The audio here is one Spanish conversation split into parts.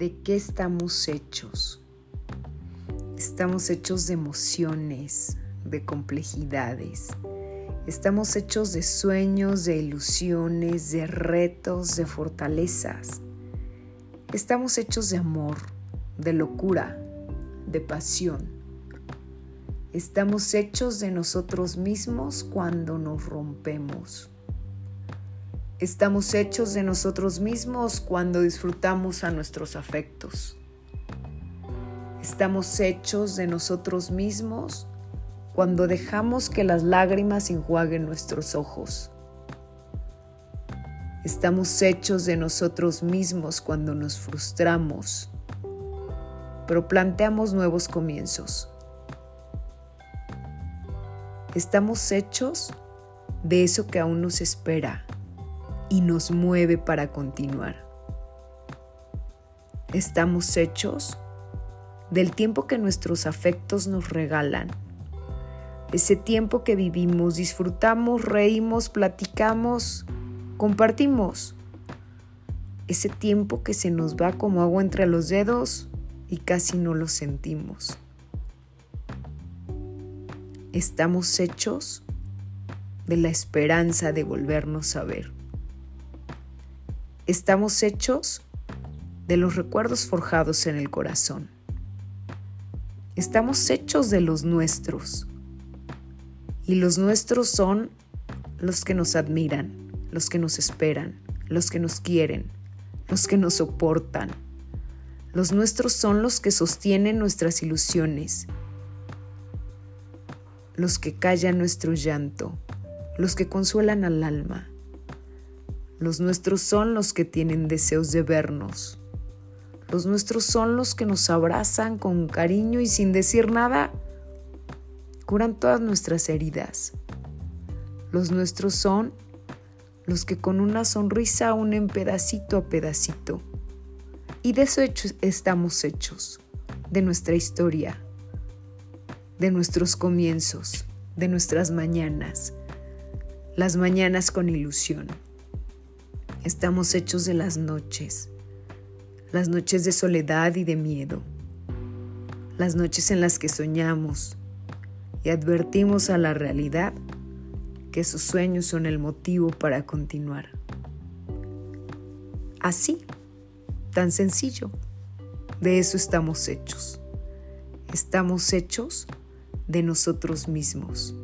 ¿De qué estamos hechos? Estamos hechos de emociones, de complejidades. Estamos hechos de sueños, de ilusiones, de retos, de fortalezas. Estamos hechos de amor, de locura, de pasión. Estamos hechos de nosotros mismos cuando nos rompemos. Estamos hechos de nosotros mismos cuando disfrutamos a nuestros afectos. Estamos hechos de nosotros mismos cuando dejamos que las lágrimas enjuaguen nuestros ojos. Estamos hechos de nosotros mismos cuando nos frustramos, pero planteamos nuevos comienzos. Estamos hechos de eso que aún nos espera y nos mueve para continuar. Estamos hechos del tiempo que nuestros afectos nos regalan. Ese tiempo que vivimos, disfrutamos, reímos, platicamos, compartimos. Ese tiempo que se nos va como agua entre los dedos y casi no lo sentimos. Estamos hechos de la esperanza de volvernos a ver. Estamos hechos de los recuerdos forjados en el corazón. Estamos hechos de los nuestros. Y los nuestros son los que nos admiran, los que nos esperan, los que nos quieren, los que nos soportan. Los nuestros son los que sostienen nuestras ilusiones, los que callan nuestro llanto, los que consuelan al alma, los nuestros son los que tienen deseos de vernos. Los nuestros son los que nos abrazan con cariño y sin decir nada curan todas nuestras heridas. Los nuestros son los que con una sonrisa unen pedacito a pedacito. Y de eso estamos hechos, de nuestra historia, de nuestros comienzos, de nuestras mañanas, las mañanas con ilusión. Estamos hechos de las noches, las noches de soledad y de miedo, las noches en las que soñamos y advertimos a la realidad que sus sueños son el motivo para continuar. Así, tan sencillo, de eso estamos hechos. Estamos hechos de nosotros mismos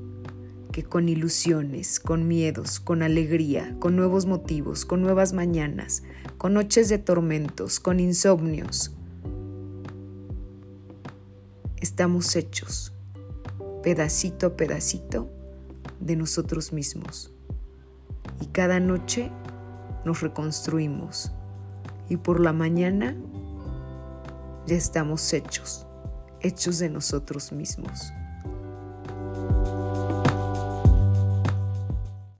con ilusiones, con miedos, con alegría, con nuevos motivos, con nuevas mañanas, con noches de tormentos, con insomnios, estamos hechos, pedacito a pedacito, de nosotros mismos. Y cada noche nos reconstruimos y por la mañana ya estamos hechos, hechos de nosotros mismos.